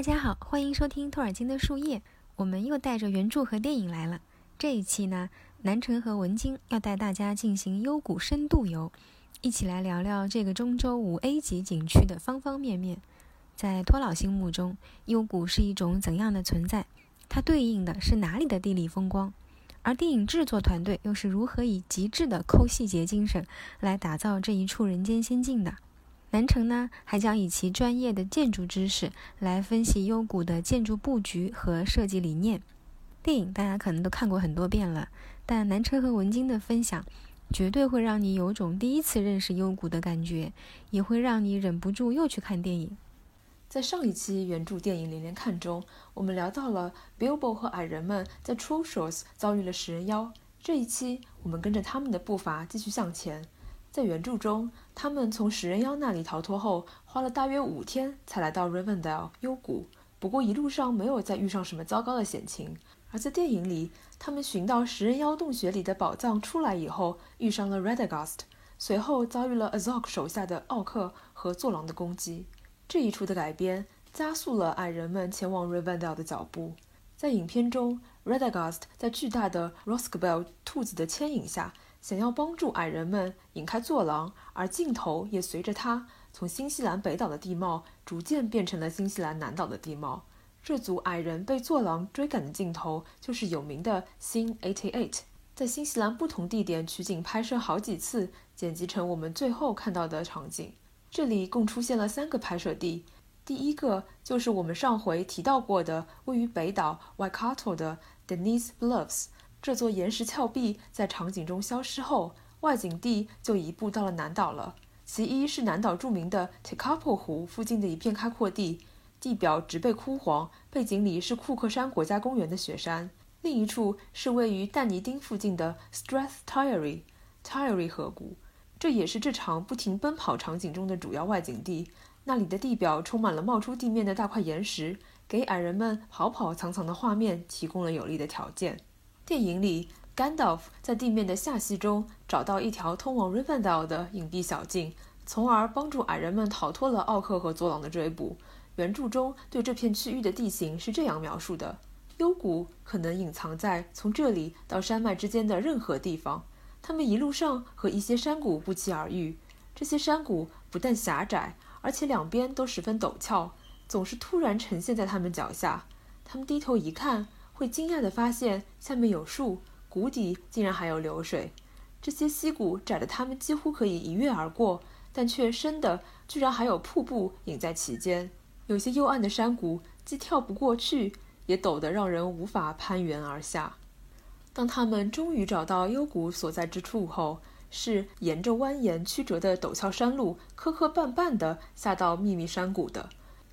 大家好，欢迎收听托尔金的树叶。我们又带着原著和电影来了。这一期呢，南城和文京要带大家进行幽谷深度游，一起来聊聊这个中州五 A 级景区的方方面面。在托老心目中，幽谷是一种怎样的存在？它对应的是哪里的地理风光？而电影制作团队又是如何以极致的抠细节精神来打造这一处人间仙境的？南城呢，还将以其专业的建筑知识来分析幽谷的建筑布局和设计理念。电影大家可能都看过很多遍了，但南城和文京的分享绝对会让你有种第一次认识幽谷的感觉，也会让你忍不住又去看电影。在上一期原著电影连连看中，我们聊到了 Bilbo 和矮人们在 Trollshaws 遭遇了食人妖。这一期我们跟着他们的步伐继续向前。在原著中，他们从食人妖那里逃脱后，花了大约五天才来到 Rivendell 幽谷。不过一路上没有再遇上什么糟糕的险情。而在电影里，他们寻到食人妖洞穴里的宝藏出来以后，遇上了 Radagast，随后遭遇了 Azog 手下的奥克和坐狼的攻击。这一处的改编加速了矮人们前往 Rivendell 的脚步。在影片中，Radagast 在巨大的 Rosgobel 兔子的牵引下。想要帮助矮人们引开坐狼，而镜头也随着他从新西兰北岛的地貌逐渐变成了新西兰南岛的地貌。这组矮人被坐狼追赶的镜头就是有名的 Scene 88，在新西兰不同地点取景拍摄好几次，剪辑成我们最后看到的场景。这里共出现了三个拍摄地，第一个就是我们上回提到过的位于北岛 Waikato 的 Denise Bluffs。这座岩石峭壁在场景中消失后，外景地就移步到了南岛了。其一是南岛著名的 Tekapo 湖附近的一片开阔地，地表植被枯黄，背景里是库克山国家公园的雪山；另一处是位于但尼丁附近的 Strath Tyre Tyre 河谷，这也是这场不停奔跑场景中的主要外景地。那里的地表充满了冒出地面的大块岩石，给矮人们跑跑藏藏的画面提供了有利的条件。电影里甘道夫在地面的下隙中找到一条通往 Rivendell 的隐蔽小径，从而帮助矮人们逃脱了奥克和佐朗的追捕。原著中对这片区域的地形是这样描述的：幽谷可能隐藏在从这里到山脉之间的任何地方。他们一路上和一些山谷不期而遇，这些山谷不但狭窄，而且两边都十分陡峭，总是突然呈现在他们脚下。他们低头一看。会惊讶地发现下面有树，谷底竟然还有流水。这些溪谷窄得他们几乎可以一跃而过，但却深的居然还有瀑布隐在其间。有些幽暗的山谷既跳不过去，也陡得让人无法攀援而下。当他们终于找到幽谷所在之处后，是沿着蜿蜒曲折的陡峭山路磕磕绊绊地下到秘密山谷的。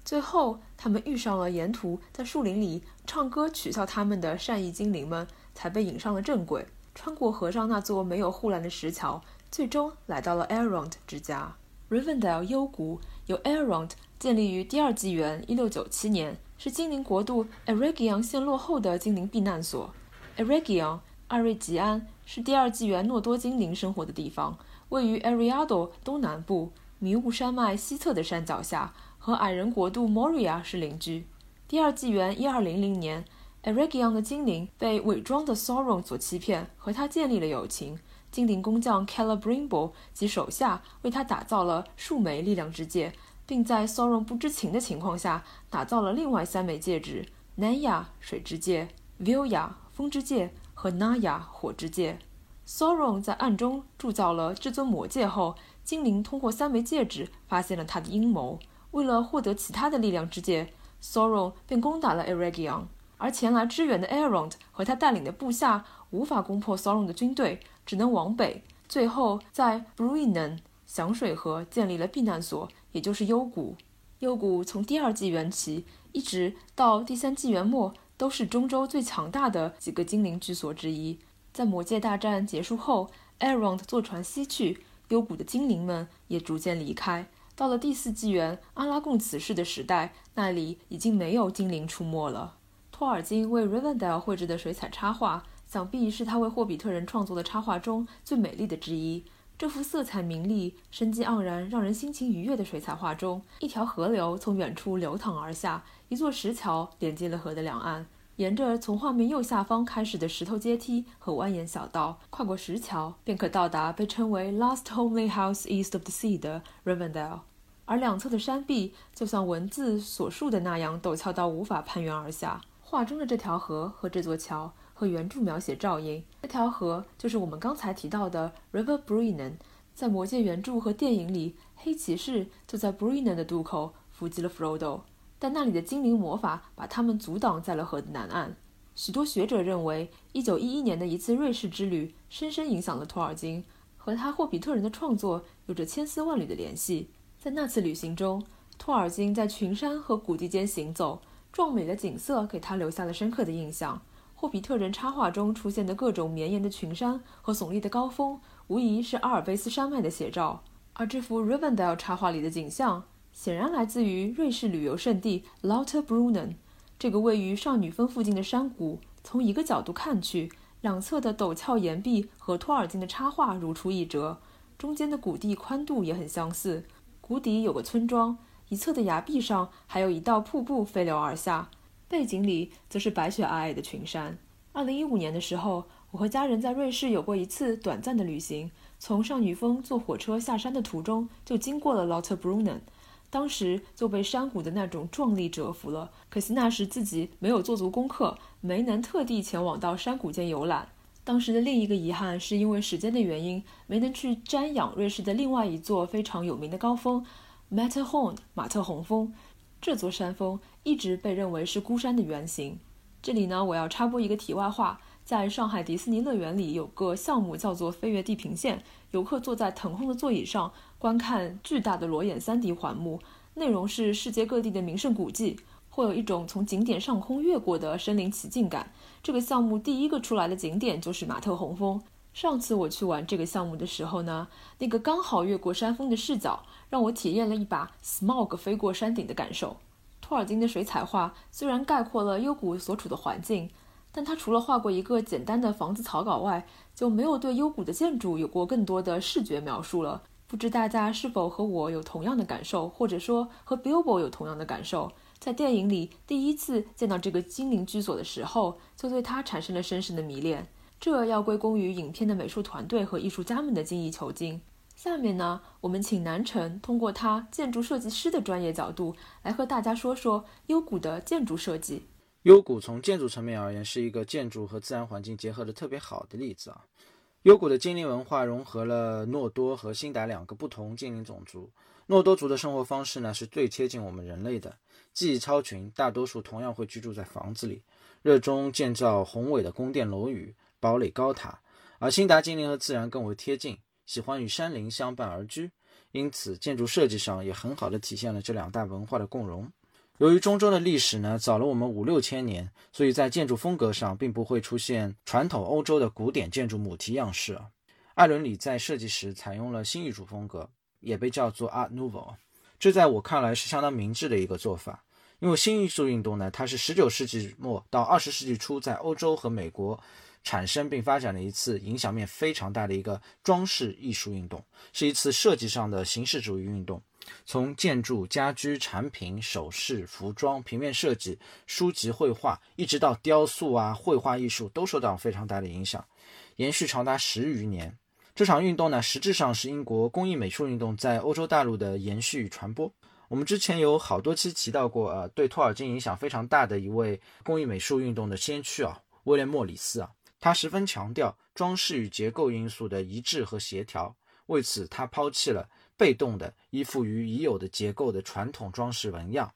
最后，他们遇上了沿途在树林里唱歌取笑他们的善意精灵们，才被引上了正轨。穿过河上那座没有护栏的石桥，最终来到了 Elrond 之家。Rivendell 幽谷由 Elrond 建立于第二纪元1697年，是精灵国度 Eregion 陷落后的精灵避难所。Eregion 艾瑞吉安是第二纪元诺多精灵生活的地方，位于 Ariado 东南部迷雾山脉西侧的山脚下。和矮人国度 Moria 是邻居。第二纪元一二零零年，Eregion 的精灵被伪装的 Sauron 所欺骗，和他建立了友情。精灵工匠 Calibrimbo 及手下为他打造了数枚力量之戒，并在 Sauron 不知情的情况下打造了另外三枚戒指：Naya 水之戒、Vilya 风之戒和 Naya 火之戒。Sauron 在暗中铸造了至尊魔戒后，精灵通过三枚戒指发现了他的阴谋。为了获得其他的力量之戒，Sauron 便攻打了 Eregion，而前来支援的 Elrond 和他带领的部下无法攻破 Sauron 的军队，只能往北，最后在 Bruinen 响水河建立了避难所，也就是幽谷。幽谷从第二纪元起一直到第三纪元末，都是中州最强大的几个精灵居所之一。在魔界大战结束后，Elrond 坐船西去，幽谷的精灵们也逐渐离开。到了第四纪元阿拉贡此世的时代，那里已经没有精灵出没了。托尔金为 Rivendell 绘制的水彩插画，想必是他为霍比特人创作的插画中最美丽的之一。这幅色彩明丽、生机盎然、让人心情愉悦的水彩画中，一条河流从远处流淌而下，一座石桥连接了河的两岸。沿着从画面右下方开始的石头阶梯和蜿蜒小道，跨过石桥，便可到达被称为 “Last Homely House East of the Sea” 的 Rivendell。而两侧的山壁，就像文字所述的那样，陡峭到无法攀援而下。画中的这条河和这座桥。和原著描写照应，这条河就是我们刚才提到的 River Brynn。在魔戒原著和电影里，黑骑士就在 Brynn 的渡口伏击了 Frodo，但那里的精灵魔法把他们阻挡在了河的南岸。许多学者认为，1911年的一次瑞士之旅深深影响了托尔金，和他霍比特人的创作有着千丝万缕的联系。在那次旅行中，托尔金在群山和谷地间行走，壮美的景色给他留下了深刻的印象。霍比特人插画中出现的各种绵延的群山和耸立的高峰，无疑是阿尔卑斯山脉的写照。而这幅 Rivendell 插画里的景象，显然来自于瑞士旅游胜地 Lauterbrunnen。这个位于少女峰附近的山谷，从一个角度看去，两侧的陡峭岩壁和托尔金的插画如出一辙，中间的谷地宽度也很相似。谷底有个村庄，一侧的崖壁上还有一道瀑布飞流而下。背景里则是白雪皑皑的群山。二零一五年的时候，我和家人在瑞士有过一次短暂的旅行。从少女峰坐火车下山的途中，就经过了 Lauterbrunnen，当时就被山谷的那种壮丽折服了。可惜那时自己没有做足功课，没能特地前往到山谷间游览。当时的另一个遗憾，是因为时间的原因，没能去瞻仰瑞士的另外一座非常有名的高峰 ——Matte Horn（ 马特洪峰。这座山峰一直被认为是孤山的原型。这里呢，我要插播一个题外话：在上海迪士尼乐园里有个项目叫做“飞跃地平线”，游客坐在腾空的座椅上观看巨大的裸眼 3D 环幕，内容是世界各地的名胜古迹，会有一种从景点上空越过的身临其境感。这个项目第一个出来的景点就是马特洪峰。上次我去玩这个项目的时候呢，那个刚好越过山峰的视角，让我体验了一把 smog 飞过山顶的感受。托尔金的水彩画虽然概括了幽谷所处的环境，但他除了画过一个简单的房子草稿外，就没有对幽谷的建筑有过更多的视觉描述了。不知大家是否和我有同样的感受，或者说和 Bilbo 有同样的感受？在电影里第一次见到这个精灵居所的时候，就对他产生了深深的迷恋。这要归功于影片的美术团队和艺术家们的精益求精。下面呢，我们请南辰通过他建筑设计师的专业角度来和大家说说幽谷的建筑设计。幽谷从建筑层面而言是一个建筑和自然环境结合的特别好的例子啊。幽谷的精灵文化融合了诺多和辛达两个不同精灵种族。诺多族的生活方式呢是最贴近我们人类的，技艺超群，大多数同样会居住在房子里，热衷建造宏伟的宫殿楼宇。堡垒高塔，而辛达精灵和自然更为贴近，喜欢与山林相伴而居，因此建筑设计上也很好的体现了这两大文化的共融。由于中州的历史呢早了我们五六千年，所以在建筑风格上并不会出现传统欧洲的古典建筑母题样式。艾伦里在设计时采用了新艺术风格，也被叫做 Art Nouveau，这在我看来是相当明智的一个做法，因为新艺术运动呢，它是十九世纪末到二十世纪初在欧洲和美国。产生并发展的一次影响面非常大的一个装饰艺术运动，是一次设计上的形式主义运动。从建筑、家居、产品、首饰、服装、平面设计、书籍、绘画，一直到雕塑啊、绘画艺术，都受到非常大的影响，延续长达十余年。这场运动呢，实质上是英国工艺美术运动在欧洲大陆的延续与传播。我们之前有好多期提到过，呃，对托尔金影响非常大的一位工艺美术运动的先驱啊，威廉·莫里斯啊。他十分强调装饰与结构因素的一致和协调，为此他抛弃了被动的依附于已有的结构的传统装饰纹样，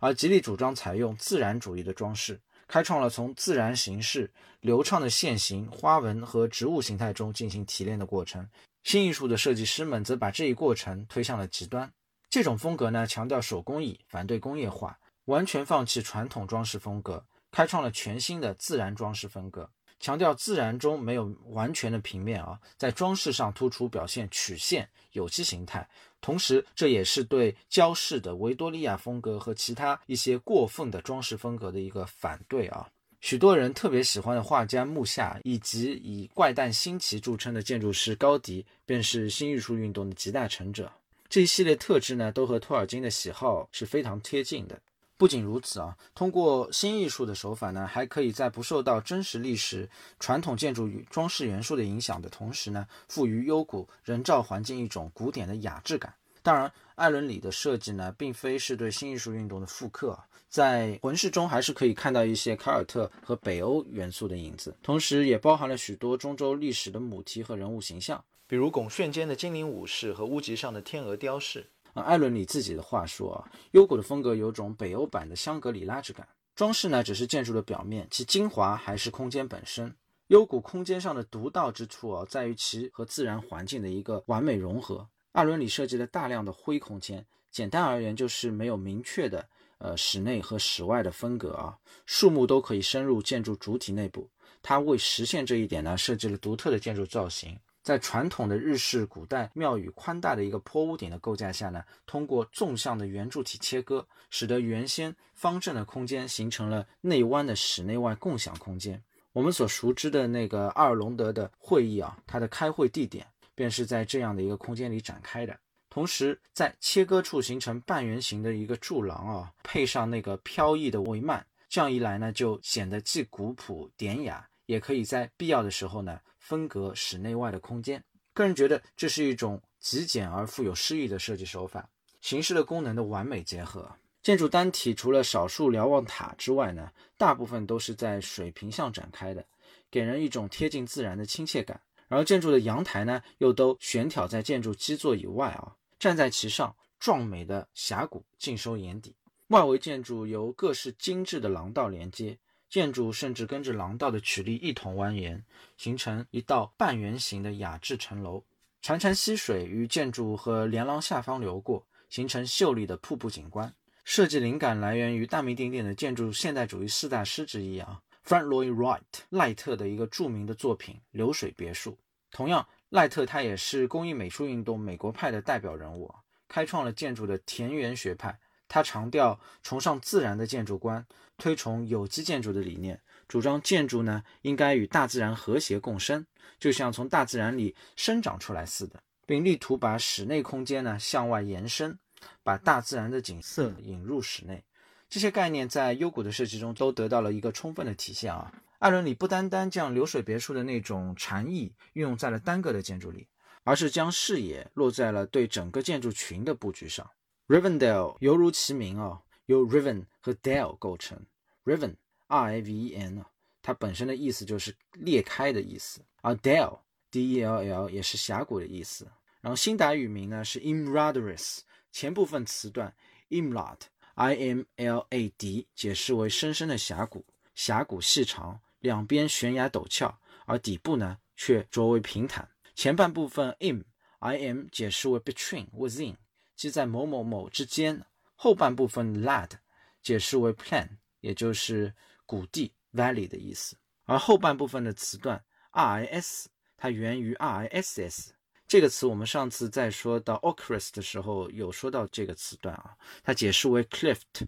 而极力主张采用自然主义的装饰，开创了从自然形式、流畅的线形、花纹和植物形态中进行提炼的过程。新艺术的设计师们则把这一过程推向了极端。这种风格呢，强调手工艺，反对工业化，完全放弃传统装饰风格，开创了全新的自然装饰风格。强调自然中没有完全的平面啊，在装饰上突出表现曲线、有机形态，同时这也是对焦饰的维多利亚风格和其他一些过分的装饰风格的一个反对啊。许多人特别喜欢的画家木下，以及以怪诞新奇著称的建筑师高迪，便是新艺术运动的集大成者。这一系列特质呢，都和托尔金的喜好是非常贴近的。不仅如此啊，通过新艺术的手法呢，还可以在不受到真实历史、传统建筑与装饰元素的影响的同时呢，赋予幽谷人造环境一种古典的雅致感。当然，艾伦里的设计呢，并非是对新艺术运动的复刻，啊在魂饰中还是可以看到一些凯尔特和北欧元素的影子，同时也包含了许多中州历史的母题和人物形象，比如拱券间的精灵武士和屋脊上的天鹅雕饰。啊，艾伦里自己的话说啊，幽谷的风格有种北欧版的香格里拉之感。装饰呢，只是建筑的表面，其精华还是空间本身。幽谷空间上的独到之处啊，在于其和自然环境的一个完美融合。艾伦里设计了大量的灰空间，简单而言就是没有明确的呃室内和室外的分隔啊，树木都可以深入建筑主体内部。他为实现这一点呢，设计了独特的建筑造型。在传统的日式古代庙宇宽大的一个坡屋顶的构架下呢，通过纵向的圆柱体切割，使得原先方正的空间形成了内弯的室内外共享空间。我们所熟知的那个阿尔隆德的会议啊，它的开会地点便是在这样的一个空间里展开的。同时，在切割处形成半圆形的一个柱廊啊，配上那个飘逸的帷幔，这样一来呢，就显得既古朴典雅，也可以在必要的时候呢。分隔室内外的空间，个人觉得这是一种极简而富有诗意的设计手法，形式的功能的完美结合。建筑单体除了少数瞭望塔之外呢，大部分都是在水平向展开的，给人一种贴近自然的亲切感。而建筑的阳台呢，又都悬挑在建筑基座以外啊，站在其上，壮美的峡谷尽收眼底。外围建筑由各式精致的廊道连接。建筑甚至跟着廊道的曲率一同蜿蜒，形成一道半圆形的雅致城楼。潺潺溪水于建筑和连廊下方流过，形成秀丽的瀑布景观。设计灵感来源于大名鼎鼎的建筑现代主义四大师之一啊，Frank Lloyd Wright 赖特的一个著名的作品《流水别墅》。同样，赖特他也是工艺美术运动美国派的代表人物，开创了建筑的田园学派。他强调崇尚自然的建筑观，推崇有机建筑的理念，主张建筑呢应该与大自然和谐共生，就像从大自然里生长出来似的，并力图把室内空间呢向外延伸，把大自然的景色引入室内。这些概念在幽谷的设计中都得到了一个充分的体现啊。艾伦里不单单将流水别墅的那种禅意运用在了单个的建筑里，而是将视野落在了对整个建筑群的布局上。Rivendell 犹如其名啊，由 Riven 和 Dell 构成。Riven R I V E N 啊，它本身的意思就是裂开的意思。而 Dell D E L L 也是峡谷的意思。然后新达语名呢是 Imradris，前部分词段 Imlad I M L A D 解释为深深的峡谷，峡谷细长，两边悬崖陡峭，而底部呢却卓为平坦。前半部分 Im I M 解释为 Between Within。即在某某某之间，后半部分 lad 解释为 plan，也就是谷地 valley 的意思。而后半部分的词段 ris，它源于 riss 这个词。我们上次在说到 ocris 的时候有说到这个词段啊，它解释为 cleft，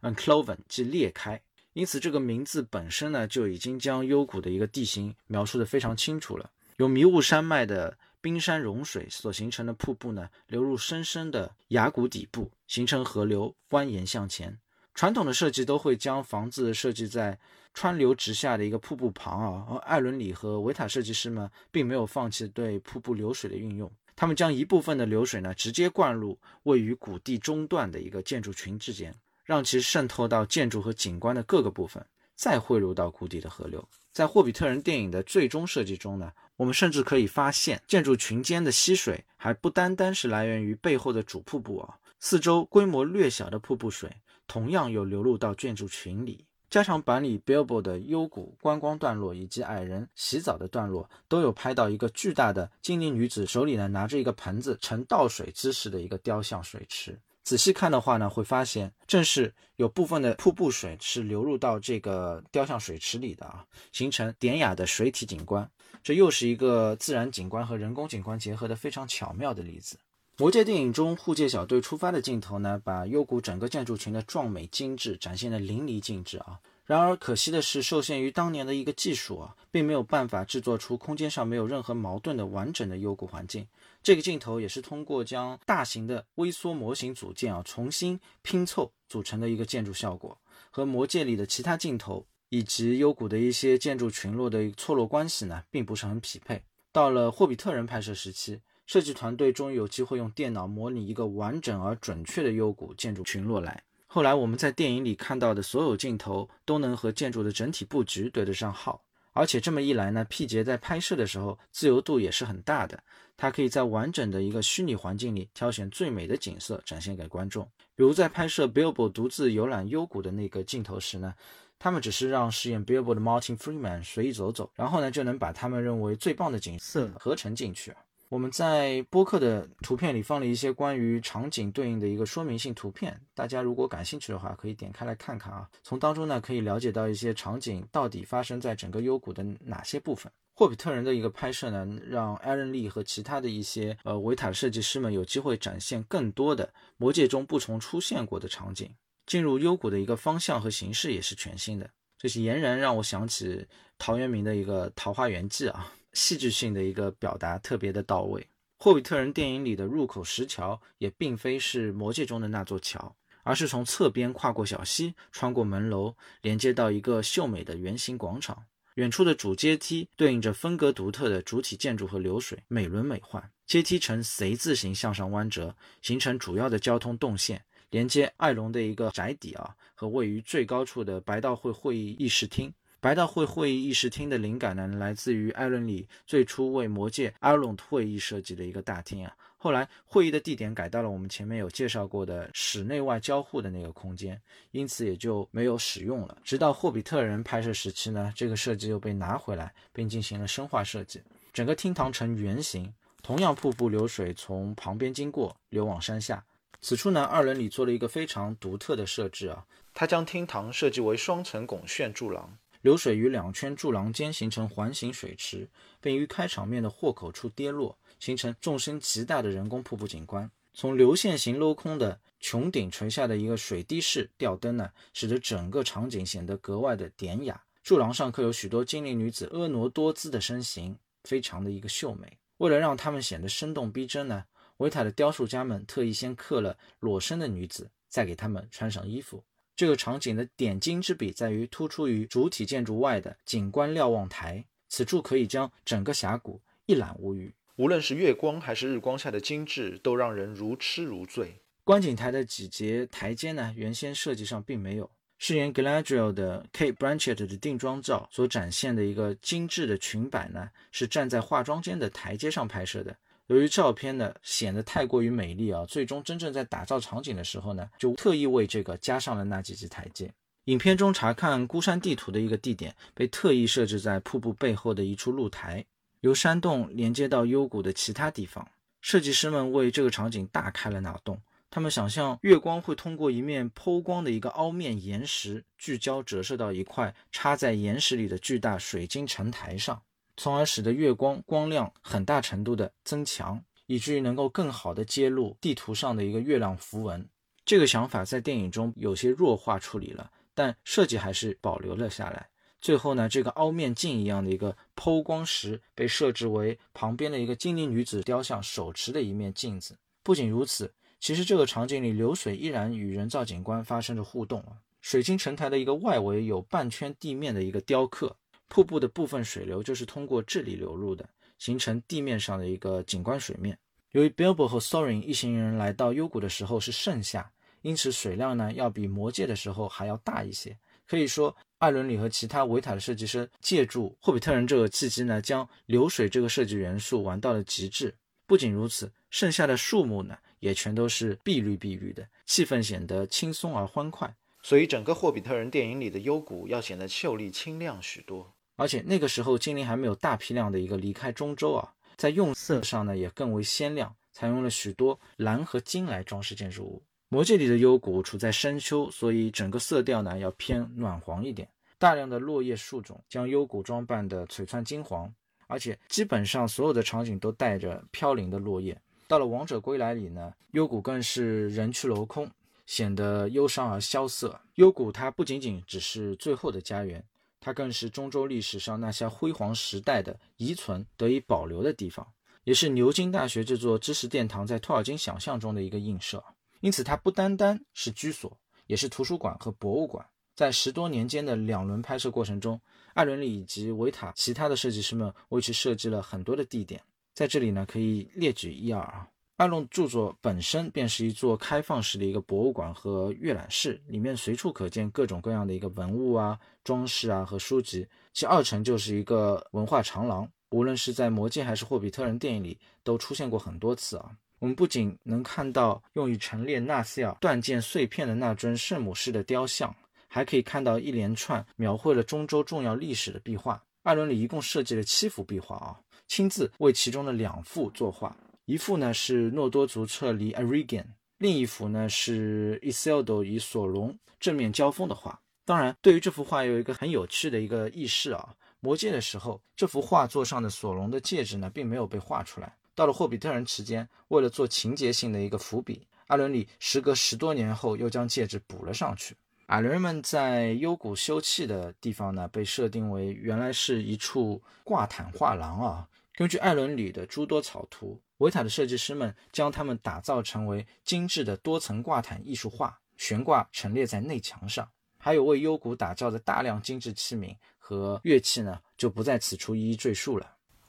嗯，cloven 即裂开。因此这个名字本身呢，就已经将幽谷的一个地形描述的非常清楚了。有迷雾山脉的。冰山融水所形成的瀑布呢，流入深深的崖谷底部，形成河流，蜿蜒向前。传统的设计都会将房子设计在川流直下的一个瀑布旁啊，而艾伦里和维塔设计师们并没有放弃对瀑布流水的运用，他们将一部分的流水呢直接灌入位于谷地中段的一个建筑群之间，让其渗透到建筑和景观的各个部分，再汇入到谷底的河流。在霍比特人电影的最终设计中呢。我们甚至可以发现，建筑群间的溪水还不单单是来源于背后的主瀑布啊，四周规模略小的瀑布水同样有流入到建筑群里。加长版里 Bilbo 的幽谷观光段落以及矮人洗澡的段落，都有拍到一个巨大的精灵女子手里呢拿着一个盆子呈倒水姿势的一个雕像水池。仔细看的话呢，会发现正是有部分的瀑布水是流入到这个雕像水池里的啊，形成典雅的水体景观。这又是一个自然景观和人工景观结合的非常巧妙的例子。魔戒电影中护戒小队出发的镜头呢，把幽谷整个建筑群的壮美精致展现的淋漓尽致啊！然而可惜的是，受限于当年的一个技术啊，并没有办法制作出空间上没有任何矛盾的完整的幽谷环境。这个镜头也是通过将大型的微缩模型组件啊重新拼凑组成的一个建筑效果，和魔界里的其他镜头以及幽谷的一些建筑群落的错落关系呢，并不是很匹配。到了霍比特人拍摄时期，设计团队终于有机会用电脑模拟一个完整而准确的幽谷建筑群落来。后来我们在电影里看到的所有镜头都能和建筑的整体布局对得上号，而且这么一来呢，P 杰在拍摄的时候自由度也是很大的，他可以在完整的一个虚拟环境里挑选最美的景色展现给观众。比如在拍摄 Billboard 独自游览幽谷的那个镜头时呢，他们只是让饰演 Billboard 的 Martin Freeman 随意走走，然后呢就能把他们认为最棒的景色合成进去。我们在播客的图片里放了一些关于场景对应的一个说明性图片，大家如果感兴趣的话，可以点开来看看啊。从当中呢，可以了解到一些场景到底发生在整个幽谷的哪些部分。霍比特人的一个拍摄呢，让艾伦利和其他的一些呃维塔设计师们有机会展现更多的魔界中不曾出现过的场景。进入幽谷的一个方向和形式也是全新的，这是俨然让我想起陶渊明的一个《桃花源记》啊。戏剧性的一个表达特别的到位。霍比特人电影里的入口石桥也并非是魔界中的那座桥，而是从侧边跨过小溪，穿过门楼，连接到一个秀美的圆形广场。远处的主阶梯对应着风格独特的主体建筑和流水，美轮美奂。阶梯呈 C 字形向上弯折，形成主要的交通动线，连接艾隆的一个宅邸啊和位于最高处的白道会会议议事厅。白道会会议议事厅的灵感呢，来自于艾伦里最初为魔界艾隆会议设计的一个大厅啊。后来会议的地点改到了我们前面有介绍过的室内外交互的那个空间，因此也就没有使用了。直到霍比特人拍摄时期呢，这个设计又被拿回来，并进行了深化设计。整个厅堂呈圆形，同样瀑布流水从旁边经过，流往山下。此处呢，二伦里做了一个非常独特的设置啊，他将厅堂设计为双层拱券柱廊。流水于两圈柱廊间形成环形水池，并于开场面的豁口处跌落，形成纵深极大的人工瀑布景观。从流线型镂空的穹顶垂下的一个水滴式吊灯呢，使得整个场景显得格外的典雅。柱廊上刻有许多精灵女子婀娜多姿的身形，非常的一个秀美。为了让她们显得生动逼真呢，维塔的雕塑家们特意先刻了裸身的女子，再给她们穿上衣服。这个场景的点睛之笔在于突出于主体建筑外的景观瞭望台，此处可以将整个峡谷一览无余。无论是月光还是日光下的精致，都让人如痴如醉。观景台的几节台阶呢，原先设计上并没有。饰演 Galadriel 的 Kate Blanchett 的定妆照所展现的一个精致的裙摆呢，是站在化妆间的台阶上拍摄的。由于照片呢显得太过于美丽啊，最终真正在打造场景的时候呢，就特意为这个加上了那几级台阶。影片中查看孤山地图的一个地点被特意设置在瀑布背后的一处露台，由山洞连接到幽谷的其他地方。设计师们为这个场景大开了脑洞，他们想象月光会通过一面剖光的一个凹面岩石，聚焦折射到一块插在岩石里的巨大水晶城台上。从而使得月光光亮很大程度的增强，以至于能够更好的揭露地图上的一个月亮符文。这个想法在电影中有些弱化处理了，但设计还是保留了下来。最后呢，这个凹面镜一样的一个剖光石被设置为旁边的一个精灵女子雕像手持的一面镜子。不仅如此，其实这个场景里流水依然与人造景观发生着互动啊。水晶城台的一个外围有半圈地面的一个雕刻。瀑布的部分水流就是通过这里流入的，形成地面上的一个景观水面。由于 Bilbo 和 Sorin 一行人来到幽谷的时候是盛夏，因此水量呢要比魔界的时候还要大一些。可以说，艾伦里和其他维塔的设计师借助霍比特人这个契机呢，将流水这个设计元素玩到了极致。不仅如此，剩下的树木呢也全都是碧绿碧绿的，气氛显得轻松而欢快。所以，整个霍比特人电影里的幽谷要显得秀丽清亮许多。而且那个时候精灵还没有大批量的一个离开中州啊，在用色上呢也更为鲜亮，采用了许多蓝和金来装饰建筑物。魔界里的幽谷处在深秋，所以整个色调呢要偏暖黄一点。大量的落叶树种将幽谷装扮的璀璨金黄，而且基本上所有的场景都带着飘零的落叶。到了王者归来里呢，幽谷更是人去楼空，显得忧伤而萧瑟。幽谷它不仅仅只是最后的家园，它更是中州历史上那些辉煌时代的遗存得以保留的地方，也是牛津大学这座知识殿堂在托尔金想象中的一个映射。因此，它不单单是居所，也是图书馆和博物馆。在十多年间的两轮拍摄过程中，艾伦里以及维塔其他的设计师们为其设计了很多的地点，在这里呢可以列举一二啊。艾隆著作本身便是一座开放式的一个博物馆和阅览室，里面随处可见各种各样的一个文物啊、装饰啊和书籍。其二层就是一个文化长廊，无论是在《魔戒》还是《霍比特人》电影里都出现过很多次啊。我们不仅能看到用于陈列纳西尔断剑碎片的那尊圣母式的雕像。还可以看到一连串描绘了中州重要历史的壁画。艾伦里一共设计了七幅壁画啊，亲自为其中的两幅作画。一幅呢是诺多族撤离 Arigan，另一幅呢是 Isildo 与索隆正面交锋的画。当然，对于这幅画有一个很有趣的一个轶事啊。魔戒的时候，这幅画作上的索隆的戒指呢并没有被画出来。到了霍比特人期间，为了做情节性的一个伏笔，阿伦里时隔十多年后又将戒指补了上去。矮人们在幽谷休憩的地方呢，被设定为原来是一处挂毯画廊啊。根据艾伦里的诸多草图，维塔的设计师们将它们打造成为精致的多层挂毯艺术画，悬挂陈列在内墙上。还有为幽谷打造的大量精致器皿和乐器呢，就不在此处一一赘述了。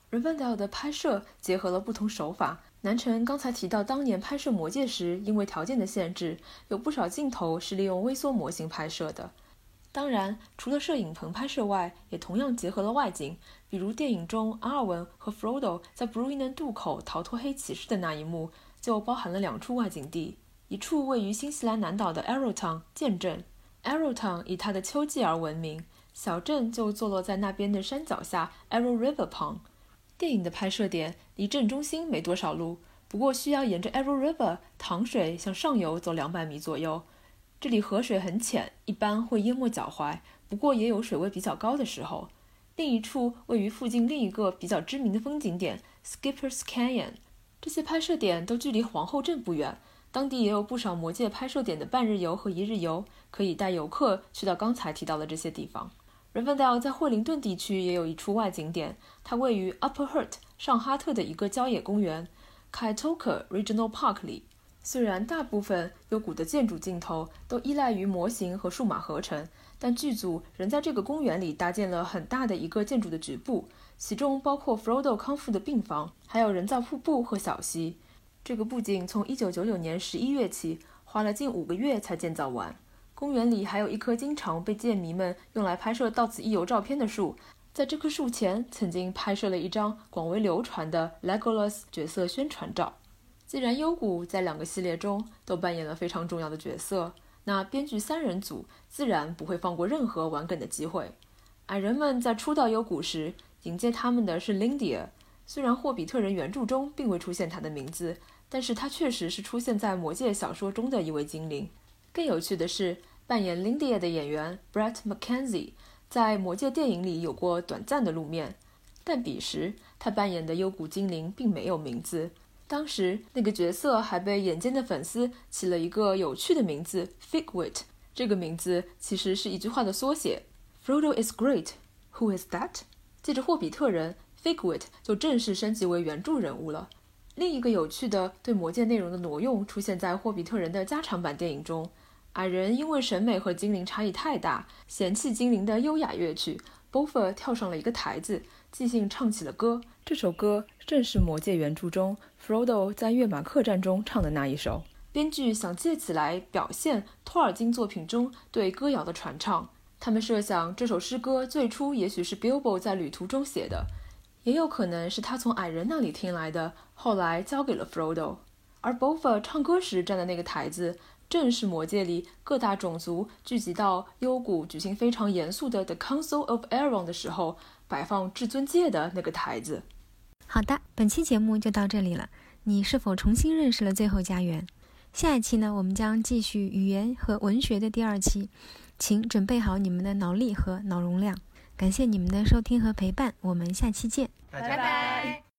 人范岛的拍摄结合了不同手法。南城刚才提到，当年拍摄《魔戒》时，因为条件的限制，有不少镜头是利用微缩模型拍摄的。当然，除了摄影棚拍摄外，也同样结合了外景，比如电影中阿尔文和 Frodo 在 Bruinen 渡口逃脱黑骑士的那一幕，就包含了两处外景地，一处位于新西兰南岛的 Arrowtown 剑镇，Arrowtown 以它的秋季而闻名，小镇就坐落在那边的山脚下 Arrow River 旁。电影的拍摄点离镇中心没多少路，不过需要沿着 Arrow River 糖水向上游走两百米左右。这里河水很浅，一般会淹没脚踝，不过也有水位比较高的时候。另一处位于附近另一个比较知名的风景点 Skipper's Canyon。这些拍摄点都距离皇后镇不远，当地也有不少魔界拍摄点的半日游和一日游，可以带游客去到刚才提到的这些地方。人范岛在惠灵顿地区也有一处外景点，它位于 Upper Hutt 上哈特的一个郊野公园 Kaitoke Regional Park 里。虽然大部分幽谷的建筑镜头都依赖于模型和数码合成，但剧组仍在这个公园里搭建了很大的一个建筑的局部，其中包括 Frodo 康复的病房，还有人造瀑布和小溪。这个布景从1999年11月起，花了近五个月才建造完。公园里还有一棵经常被建迷们用来拍摄到此一游照片的树，在这棵树前曾经拍摄了一张广为流传的 Legolas 角色宣传照。既然幽谷在两个系列中都扮演了非常重要的角色，那编剧三人组自然不会放过任何玩梗的机会。矮人们在初到幽谷时迎接他们的是 linda 虽然霍比特人原著中并未出现他的名字，但是他确实是出现在魔戒小说中的一位精灵。更有趣的是，扮演 linda 的演员 Brett McKenzie 在《魔戒》电影里有过短暂的露面，但彼时他扮演的幽谷精灵并没有名字。当时那个角色还被眼尖的粉丝起了一个有趣的名字 Figwit，这个名字其实是一句话的缩写：Frodo is great, who is that？借着霍比特人，Figwit 就正式升级为原著人物了。另一个有趣的对魔戒内容的挪用出现在霍比特人的加长版电影中。矮人因为审美和精灵差异太大，嫌弃精灵的优雅乐曲。b o f f 跳上了一个台子，即兴唱起了歌。这首歌正是《魔戒》原著中 Frodo 在月马客栈中唱的那一首。编剧想借此来表现托尔金作品中对歌谣的传唱。他们设想这首诗歌最初也许是 Bilbo 在旅途中写的，也有可能是他从矮人那里听来的，后来交给了 Frodo。而 b o f a 唱歌时站的那个台子。正是魔界里各大种族聚集到幽谷举行非常严肃的 The Council of Elrond 的时候，摆放至尊戒的那个台子。好的，本期节目就到这里了。你是否重新认识了最后家园？下一期呢，我们将继续语言和文学的第二期，请准备好你们的脑力和脑容量。感谢你们的收听和陪伴，我们下期见，拜拜。